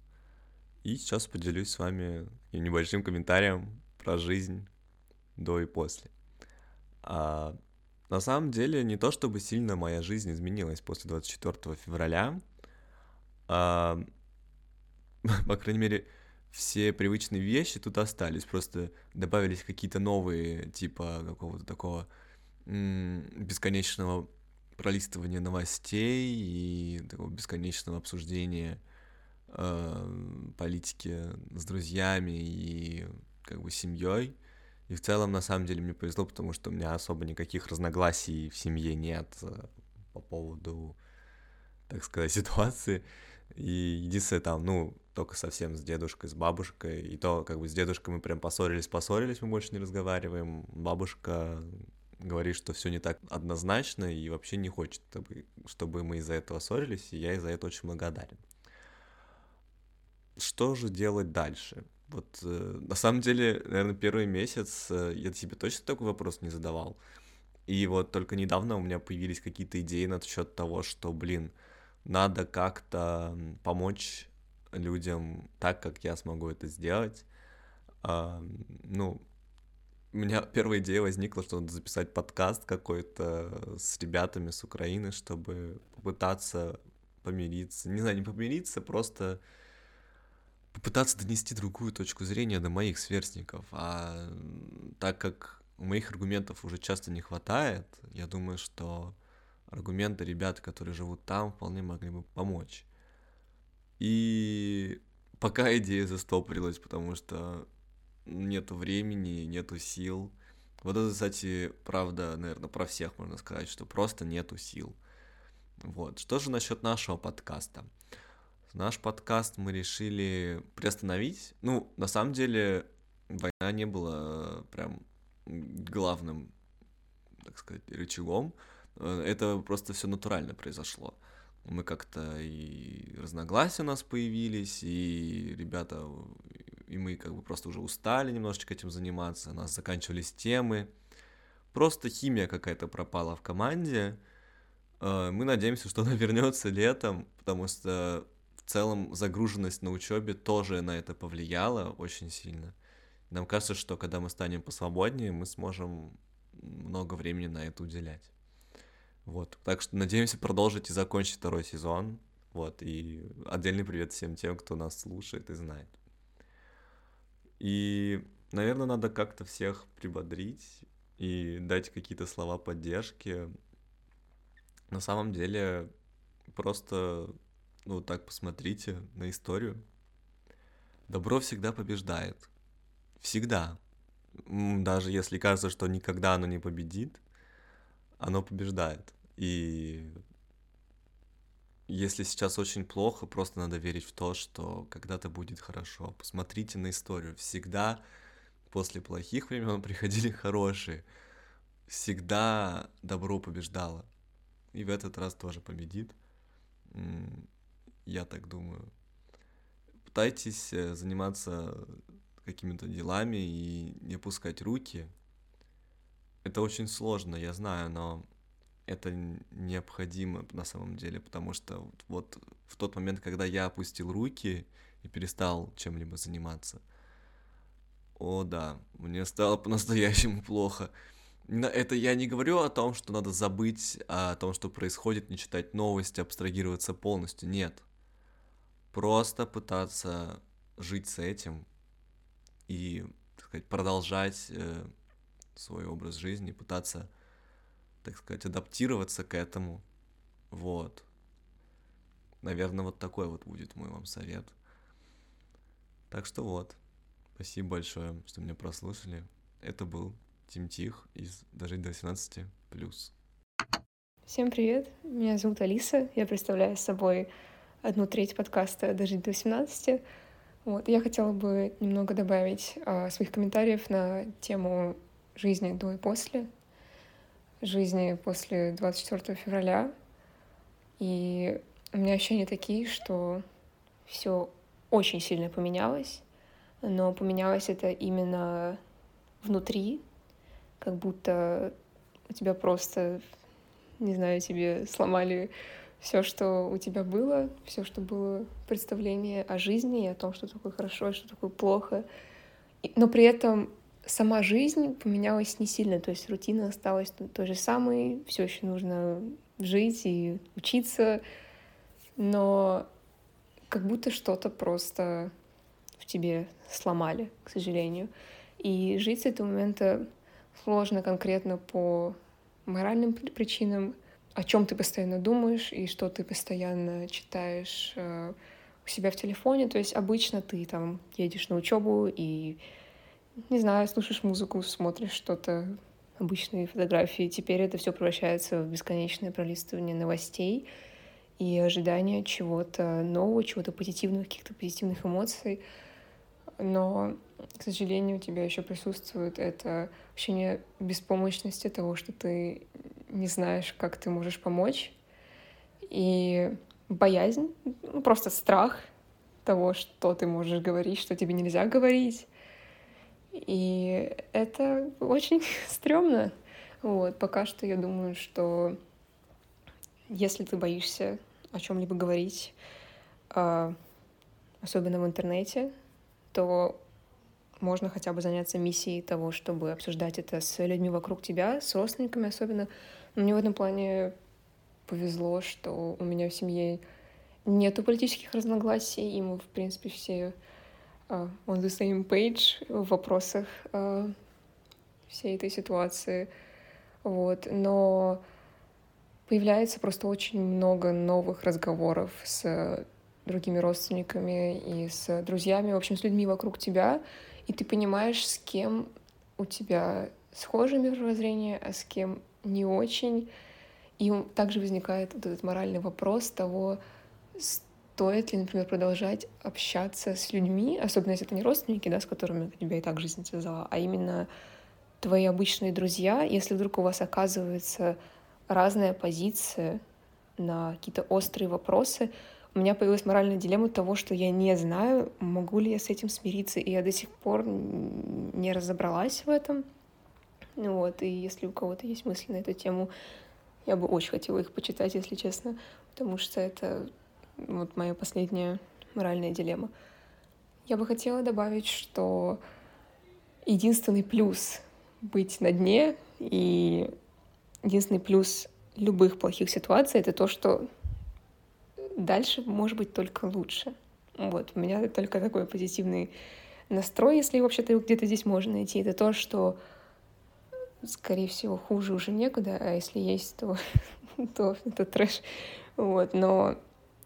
и сейчас поделюсь с вами небольшим комментарием про жизнь до и после. А, на самом деле, не то чтобы сильно моя жизнь изменилась после 24 февраля, а, по крайней мере, все привычные вещи тут остались, просто добавились какие-то новые, типа какого-то такого бесконечного пролистывания новостей и такого бесконечного обсуждения э, политики с друзьями и как бы семьей. И в целом, на самом деле, мне повезло, потому что у меня особо никаких разногласий в семье нет э, по поводу, так сказать, ситуации. И единственное там, ну, только совсем с дедушкой, с бабушкой. И то, как бы с дедушкой мы прям поссорились, поссорились, мы больше не разговариваем. Бабушка говорит, что все не так однозначно и вообще не хочет, чтобы мы из-за этого ссорились, и я из-за этого очень благодарен. Что же делать дальше? Вот э, на самом деле, наверное, первый месяц э, я себе точно такой вопрос не задавал. И вот только недавно у меня появились какие-то идеи насчет того, что, блин, надо как-то помочь людям так, как я смогу это сделать. А, ну, у меня первая идея возникла, что надо записать подкаст какой-то с ребятами с Украины, чтобы попытаться помириться. Не знаю, не помириться, просто попытаться донести другую точку зрения до моих сверстников. А так как моих аргументов уже часто не хватает, я думаю, что аргументы ребят, которые живут там, вполне могли бы помочь. И пока идея застопорилась, потому что нету времени, нету сил. Вот это, кстати, правда, наверное, про всех можно сказать, что просто нету сил. Вот. Что же насчет нашего подкаста? Наш подкаст мы решили приостановить. Ну, на самом деле, война не была прям главным, так сказать, рычагом. Э, это просто все натурально произошло мы как-то и разногласия у нас появились, и ребята, и мы как бы просто уже устали немножечко этим заниматься, у нас заканчивались темы, просто химия какая-то пропала в команде. Э, мы надеемся, что она вернется летом, потому что в целом загруженность на учебе тоже на это повлияла очень сильно. Нам кажется, что когда мы станем посвободнее, мы сможем много времени на это уделять. Вот. Так что надеемся продолжить и закончить второй сезон. Вот. И отдельный привет всем тем, кто нас слушает и знает. И, наверное, надо как-то всех прибодрить и дать какие-то слова поддержки. На самом деле, просто, ну, так посмотрите на историю. Добро всегда побеждает. Всегда. Даже если кажется, что никогда оно не победит, оно побеждает. И если сейчас очень плохо, просто надо верить в то, что когда-то будет хорошо. Посмотрите на историю. Всегда после плохих времен приходили хорошие. Всегда добро побеждало. И в этот раз тоже победит. Я так думаю. Пытайтесь э, заниматься какими-то делами и не опускать руки. Это очень сложно, я знаю, но это необходимо на самом деле, потому что вот в тот момент, когда я опустил руки и перестал чем-либо заниматься, о да, мне стало по-настоящему плохо. Это я не говорю о том, что надо забыть о том, что происходит, не читать новости, абстрагироваться полностью. Нет. Просто пытаться жить с этим и, так сказать, продолжать э, свой образ жизни, пытаться так сказать, адаптироваться к этому. Вот. Наверное, вот такой вот будет мой вам совет. Так что вот. Спасибо большое, что меня прослушали. Это был Тим Тих из «Дожить до 18+.» плюс. Всем привет, меня зовут Алиса, я представляю собой одну треть подкаста «Дожить до 18». Вот, я хотела бы немного добавить а, своих комментариев на тему жизни до и после жизни после 24 февраля. И у меня ощущения такие, что все очень сильно поменялось, но поменялось это именно внутри, как будто у тебя просто, не знаю, тебе сломали все, что у тебя было, все, что было представление о жизни и о том, что такое хорошо что такое плохо. Но при этом сама жизнь поменялась не сильно, то есть рутина осталась той же самой, все еще нужно жить и учиться, но как будто что-то просто в тебе сломали, к сожалению. И жить с этого момента сложно конкретно по моральным причинам, о чем ты постоянно думаешь и что ты постоянно читаешь э, у себя в телефоне. То есть обычно ты там едешь на учебу и не знаю, слушаешь музыку, смотришь что-то, обычные фотографии. Теперь это все превращается в бесконечное пролистывание новостей и ожидание чего-то нового, чего-то позитивного, каких-то позитивных эмоций. Но, к сожалению, у тебя еще присутствует это ощущение беспомощности того, что ты не знаешь, как ты можешь помочь. И боязнь, ну, просто страх того, что ты можешь говорить, что тебе нельзя говорить. И это очень стрёмно. Вот, пока что я думаю, что если ты боишься о чем-либо говорить, а, особенно в интернете, то можно хотя бы заняться миссией того, чтобы обсуждать это с людьми вокруг тебя, с родственниками особенно. Но мне в этом плане повезло, что у меня в семье нету политических разногласий, и мы, в принципе, все on the same page в вопросах uh, всей этой ситуации. Вот. Но появляется просто очень много новых разговоров с другими родственниками и с друзьями, в общем, с людьми вокруг тебя, и ты понимаешь, с кем у тебя схожее мировоззрение, а с кем не очень. И также возникает вот этот моральный вопрос того, стоит ли, например, продолжать общаться с людьми, особенно если это не родственники, да, с которыми тебя и так жизнь связала, а именно твои обычные друзья, если вдруг у вас оказывается разная позиция на какие-то острые вопросы, у меня появилась моральная дилемма того, что я не знаю, могу ли я с этим смириться, и я до сих пор не разобралась в этом. Вот, и если у кого-то есть мысли на эту тему, я бы очень хотела их почитать, если честно, потому что это вот моя последняя моральная дилемма. Я бы хотела добавить, что единственный плюс быть на дне и единственный плюс любых плохих ситуаций, это то, что дальше может быть только лучше. Вот, у меня только такой позитивный настрой, если вообще-то где-то здесь можно найти. Это то, что, скорее всего, хуже уже некуда, а если есть, то, то это трэш. Вот, но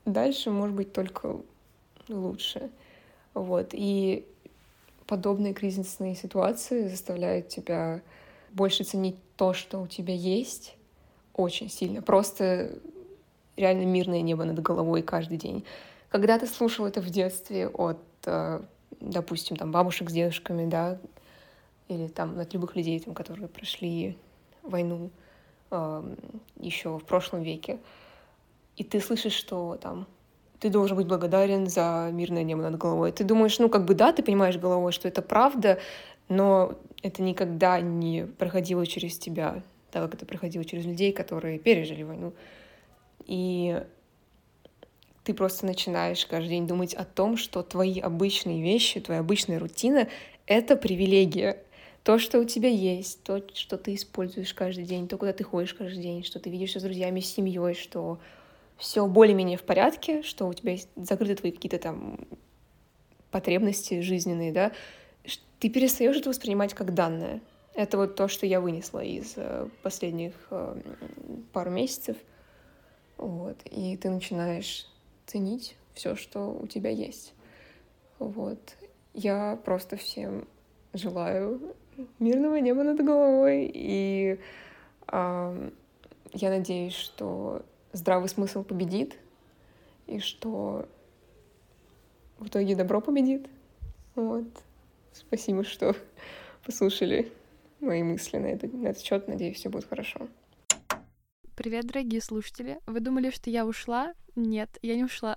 дальше может быть только лучше. Вот, и подобные кризисные ситуации заставляют тебя больше ценить то, что у тебя есть, очень сильно. Просто реально мирное небо над головой каждый день. Когда ты слушал это в детстве от, э, допустим, там бабушек с дедушками, да, или там от любых людей, там, которые прошли войну э, еще в прошлом веке, и ты слышишь, что там ты должен быть благодарен за мирное небо над головой. Ты думаешь, ну, как бы да, ты понимаешь головой, что это правда, но это никогда не проходило через тебя, так как это проходило через людей, которые пережили войну. И ты просто начинаешь каждый день думать о том, что твои обычные вещи, твоя обычная рутина — это привилегия. То, что у тебя есть, то, что ты используешь каждый день, то, куда ты ходишь каждый день, что ты видишься с друзьями, с семьей, что все более-менее в порядке, что у тебя есть закрыты твои какие-то там потребности жизненные, да, ты перестаешь это воспринимать как данное. Это вот то, что я вынесла из э, последних э, пару месяцев. Вот. И ты начинаешь ценить все, что у тебя есть. Вот. Я просто всем желаю мирного неба над головой. И э, я надеюсь, что здравый смысл победит, и что в итоге добро победит. Вот. Спасибо, что послушали мои мысли на этот, на этот счет. Надеюсь, все будет хорошо. Привет, дорогие слушатели. Вы думали, что я ушла? Нет, я не ушла.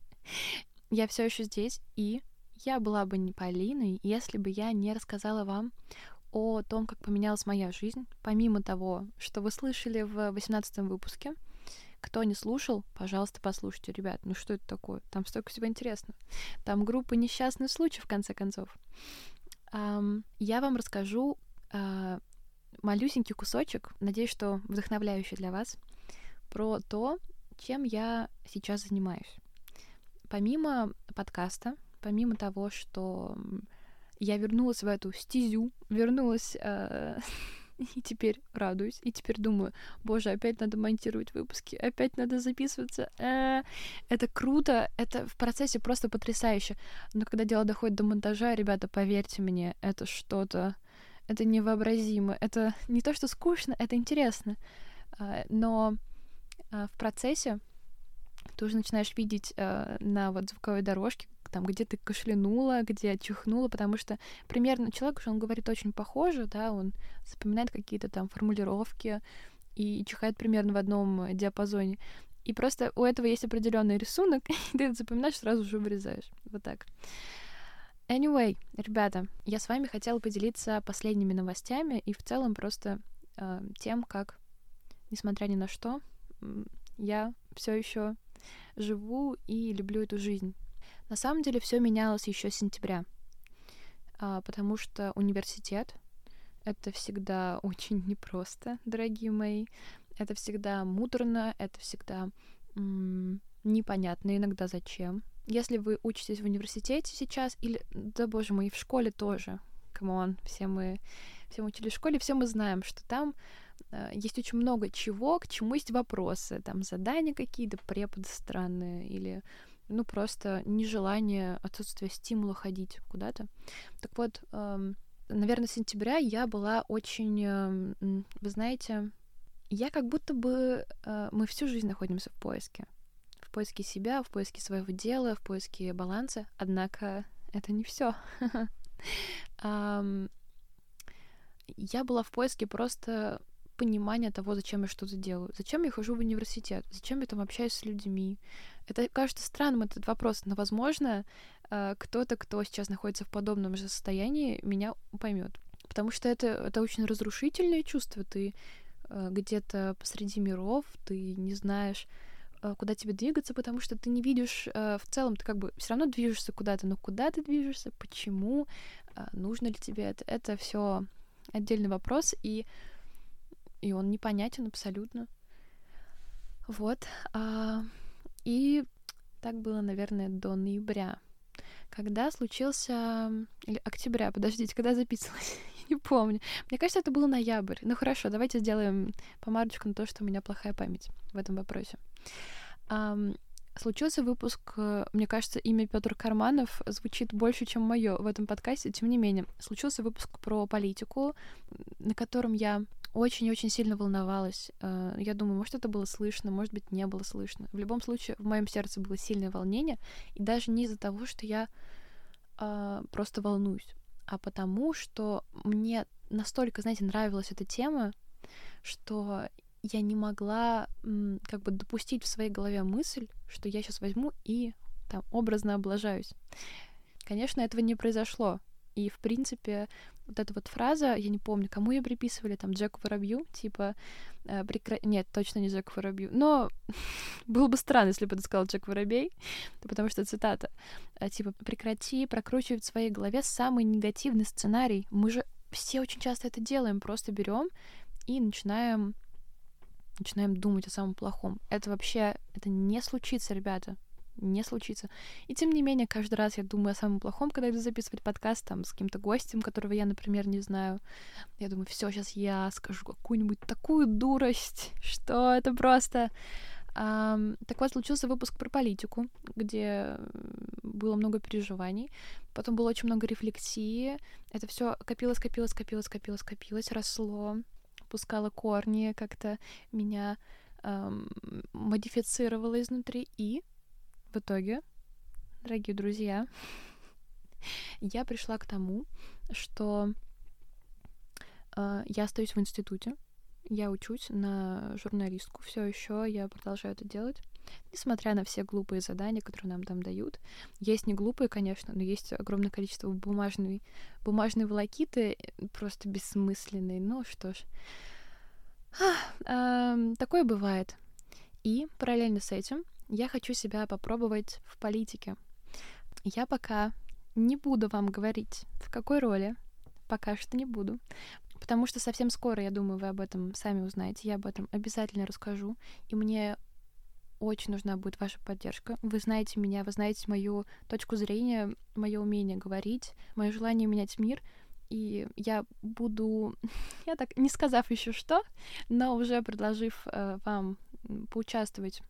я все еще здесь, и я была бы не Полиной, если бы я не рассказала вам о том, как поменялась моя жизнь, помимо того, что вы слышали в 18 выпуске — кто не слушал, пожалуйста, послушайте, ребят. Ну что это такое? Там столько всего интересного. Там группа несчастных случаев, в конце концов. Я вам расскажу uh, малюсенький кусочек, надеюсь, что вдохновляющий для вас, про то, чем я сейчас занимаюсь. Помимо подкаста, помимо того, что я вернулась в эту стезю, вернулась uh, И теперь радуюсь, и теперь думаю, боже, опять надо монтировать выпуски, опять надо записываться. Э-э-э. Это круто, это в процессе просто потрясающе. Но когда дело доходит до монтажа, ребята, поверьте мне, это что-то, это невообразимо. Это не то, что скучно, это интересно. А, но а, в процессе ты уже начинаешь видеть а, на вот звуковой дорожке, там, где ты кашлянула, где чихнула, потому что примерно человек, он говорит очень похоже, да, он запоминает какие-то там формулировки и чихает примерно в одном диапазоне. И просто у этого есть определенный рисунок, и ты это запоминаешь, сразу же вырезаешь. Вот так. Anyway, ребята, я с вами хотела поделиться последними новостями и в целом просто э, тем, как, несмотря ни на что, я все еще живу и люблю эту жизнь. На самом деле все менялось еще с сентября, а, потому что университет это всегда очень непросто, дорогие мои. Это всегда муторно, это всегда непонятно иногда зачем. Если вы учитесь в университете сейчас, или, да боже мой, и в школе тоже, come on, все мы, все мы учились в школе, все мы знаем, что там э, есть очень много чего, к чему есть вопросы, там задания какие-то, преподы странные, или ну, просто нежелание, отсутствие стимула ходить куда-то. Так вот, эм, наверное, с сентября я была очень, э, вы знаете, я как будто бы, э, мы всю жизнь находимся в поиске. В поиске себя, в поиске своего дела, в поиске баланса. Однако это не все. Я была в поиске просто понимания того, зачем я что-то делаю. Зачем я хожу в университет? Зачем я там общаюсь с людьми? Это кажется странным, этот вопрос, но, возможно, э, кто-то, кто сейчас находится в подобном же состоянии, меня поймет. Потому что это, это очень разрушительное чувство. Ты э, где-то посреди миров, ты не знаешь, э, куда тебе двигаться, потому что ты не видишь в целом, ты как бы все равно движешься куда-то, но куда ты движешься, почему, нужно ли тебе это, это все отдельный вопрос. И и он непонятен абсолютно. Вот. И так было, наверное, до ноября. Когда случился... Или октября, подождите, когда записывалась? Я не помню. Мне кажется, это был ноябрь. Ну хорошо, давайте сделаем помарочку на то, что у меня плохая память в этом вопросе. Um, случился выпуск, э, мне кажется, имя Петр Карманов звучит больше, чем мое в этом подкасте. Тем не менее, случился выпуск про политику, на котором я очень-очень сильно волновалась. Э, я думаю, может, это было слышно, может быть, не было слышно. В любом случае, в моем сердце было сильное волнение, и даже не из-за того, что я э, просто волнуюсь, а потому что мне настолько, знаете, нравилась эта тема, что я не могла как бы допустить в своей голове мысль, что я сейчас возьму и там образно облажаюсь. Конечно, этого не произошло. И, в принципе, вот эта вот фраза, я не помню, кому ее приписывали, там, Джеку Воробью, типа, э, прекра... нет, точно не Джеку Воробью, но было бы странно, если бы это сказал Джек Воробей, потому что цитата, э, типа, прекрати прокручивать в своей голове самый негативный сценарий. Мы же все очень часто это делаем, просто берем и начинаем начинаем думать о самом плохом. Это вообще, это не случится, ребята не случится. И тем не менее, каждый раз я думаю о самом плохом, когда иду записывать подкаст там с каким-то гостем, которого я, например, не знаю. Я думаю, все, сейчас я скажу какую-нибудь такую дурость, что это просто... Um, так вот, случился выпуск про политику, где было много переживаний. Потом было очень много рефлексии. Это все копилось, копилось, копилось, копилось, копилось, росло, пускало корни, как-то меня um, модифицировало изнутри. И в итоге, дорогие друзья, я пришла к тому, что э, я остаюсь в институте, я учусь на журналистку, все еще я продолжаю это делать. Несмотря на все глупые задания, которые нам там дают. Есть не глупые, конечно, но есть огромное количество бумажной, бумажной волокиты, просто бессмысленной. Ну что ж. А, э, такое бывает. И параллельно с этим я хочу себя попробовать в политике. Я пока не буду вам говорить, в какой роли. Пока что не буду. Потому что совсем скоро, я думаю, вы об этом сами узнаете. Я об этом обязательно расскажу. И мне очень нужна будет ваша поддержка. Вы знаете меня, вы знаете мою точку зрения, мое умение говорить, мое желание менять мир. И я буду, я так не сказав еще что, но уже предложив э, вам поучаствовать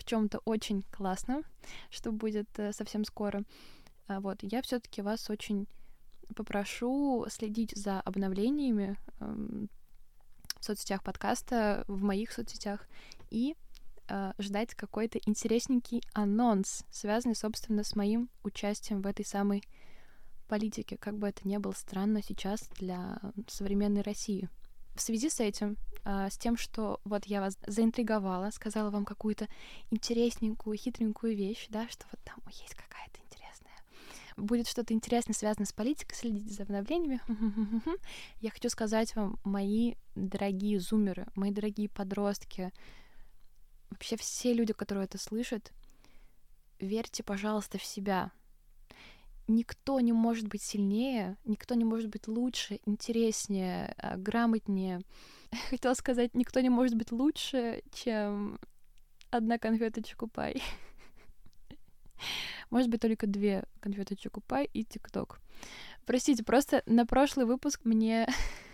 в чем-то очень классно, что будет э, совсем скоро. А, вот, я все-таки вас очень попрошу следить за обновлениями э, в соцсетях подкаста, в моих соцсетях, и э, ждать какой-то интересненький анонс, связанный, собственно, с моим участием в этой самой политике, как бы это ни было странно сейчас для современной России. В связи с этим, с тем, что вот я вас заинтриговала, сказала вам какую-то интересненькую, хитренькую вещь, да, что вот там есть какая-то интересная. Будет что-то интересное, связанное с политикой, следите за обновлениями. Я хочу сказать вам, мои дорогие зумеры, мои дорогие подростки, вообще все люди, которые это слышат, верьте, пожалуйста, в себя никто не может быть сильнее, никто не может быть лучше, интереснее, а, грамотнее. Хотела сказать, никто не может быть лучше, чем одна конфета Чокупай. Может быть, только две конфеты Чокупай и ТикТок. Простите, просто на прошлый выпуск мне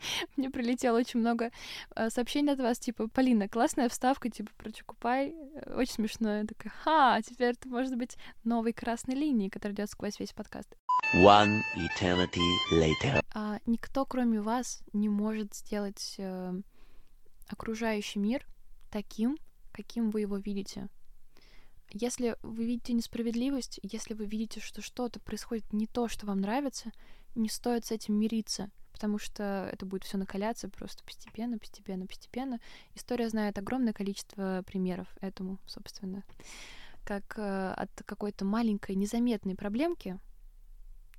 Мне прилетело очень много э, сообщений от вас, типа, Полина, классная вставка, типа, про Чукупай, э, очень смешно. Я такая, ха, теперь это может быть новой красной линией, которая идет сквозь весь подкаст. One eternity later. А, никто, кроме вас, не может сделать э, окружающий мир таким, каким вы его видите. Если вы видите несправедливость, если вы видите, что что-то происходит не то, что вам нравится, не стоит с этим мириться потому что это будет все накаляться просто постепенно, постепенно, постепенно. История знает огромное количество примеров этому, собственно. Как э, от какой-то маленькой незаметной проблемки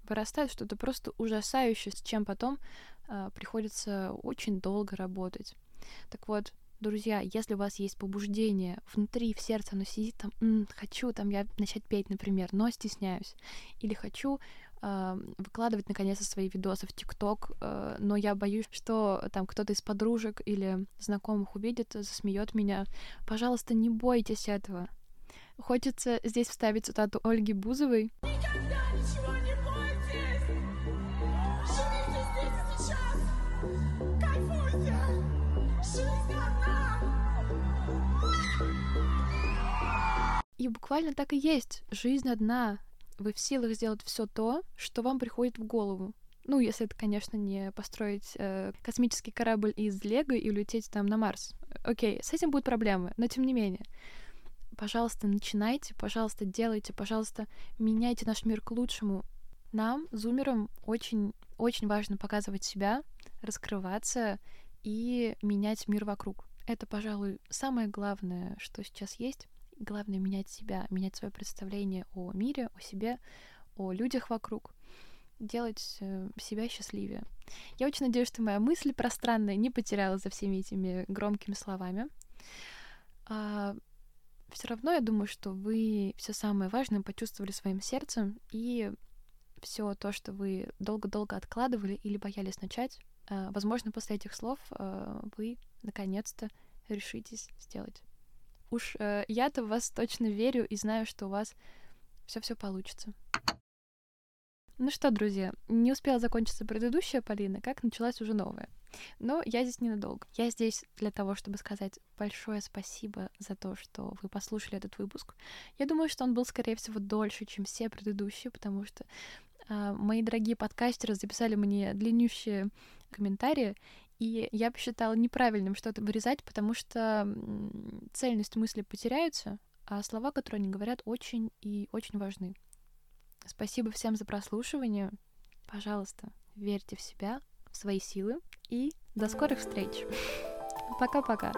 вырастает что-то просто ужасающее, с чем потом э, приходится очень долго работать. Так вот, друзья, если у вас есть побуждение внутри, в сердце, оно сидит там, М, хочу там я начать петь, например, но стесняюсь, или хочу выкладывать наконец-то свои видосы в ТикТок, э, но я боюсь, что там кто-то из подружек или знакомых увидит, засмеет меня. Пожалуйста, не бойтесь этого. Хочется здесь вставить цитату Ольги Бузовой. Никогда ничего не бойтесь! Живите здесь сейчас! Кайфуйте! Жизнь одна! И буквально так и есть. Жизнь одна. Вы в силах сделать все то, что вам приходит в голову. Ну, если это, конечно, не построить э, космический корабль из Лего и улететь там на Марс. Окей, с этим будут проблемы, но тем не менее пожалуйста, начинайте, пожалуйста, делайте, пожалуйста, меняйте наш мир к лучшему. Нам, зумерам, очень, очень важно показывать себя, раскрываться и менять мир вокруг. Это, пожалуй, самое главное, что сейчас есть. Главное — менять себя, менять свое представление о мире, о себе, о людях вокруг делать э, себя счастливее. Я очень надеюсь, что моя мысль пространная не потеряла за всеми этими громкими словами. А, все равно я думаю, что вы все самое важное почувствовали своим сердцем, и все то, что вы долго-долго откладывали или боялись начать, э, возможно, после этих слов э, вы наконец-то решитесь сделать. Уж э, я-то в вас точно верю и знаю, что у вас все-все получится. Ну что, друзья, не успела закончиться предыдущая Полина, как началась уже новая. Но я здесь ненадолго. Я здесь для того, чтобы сказать большое спасибо за то, что вы послушали этот выпуск. Я думаю, что он был, скорее всего, дольше, чем все предыдущие, потому что э, мои дорогие подкастеры записали мне длиннющие комментарии, и я посчитала неправильным что-то вырезать, потому что цельность мысли потеряется, а слова, которые они говорят, очень и очень важны. Спасибо всем за прослушивание. Пожалуйста, верьте в себя, в свои силы и до скорых встреч. Пока-пока.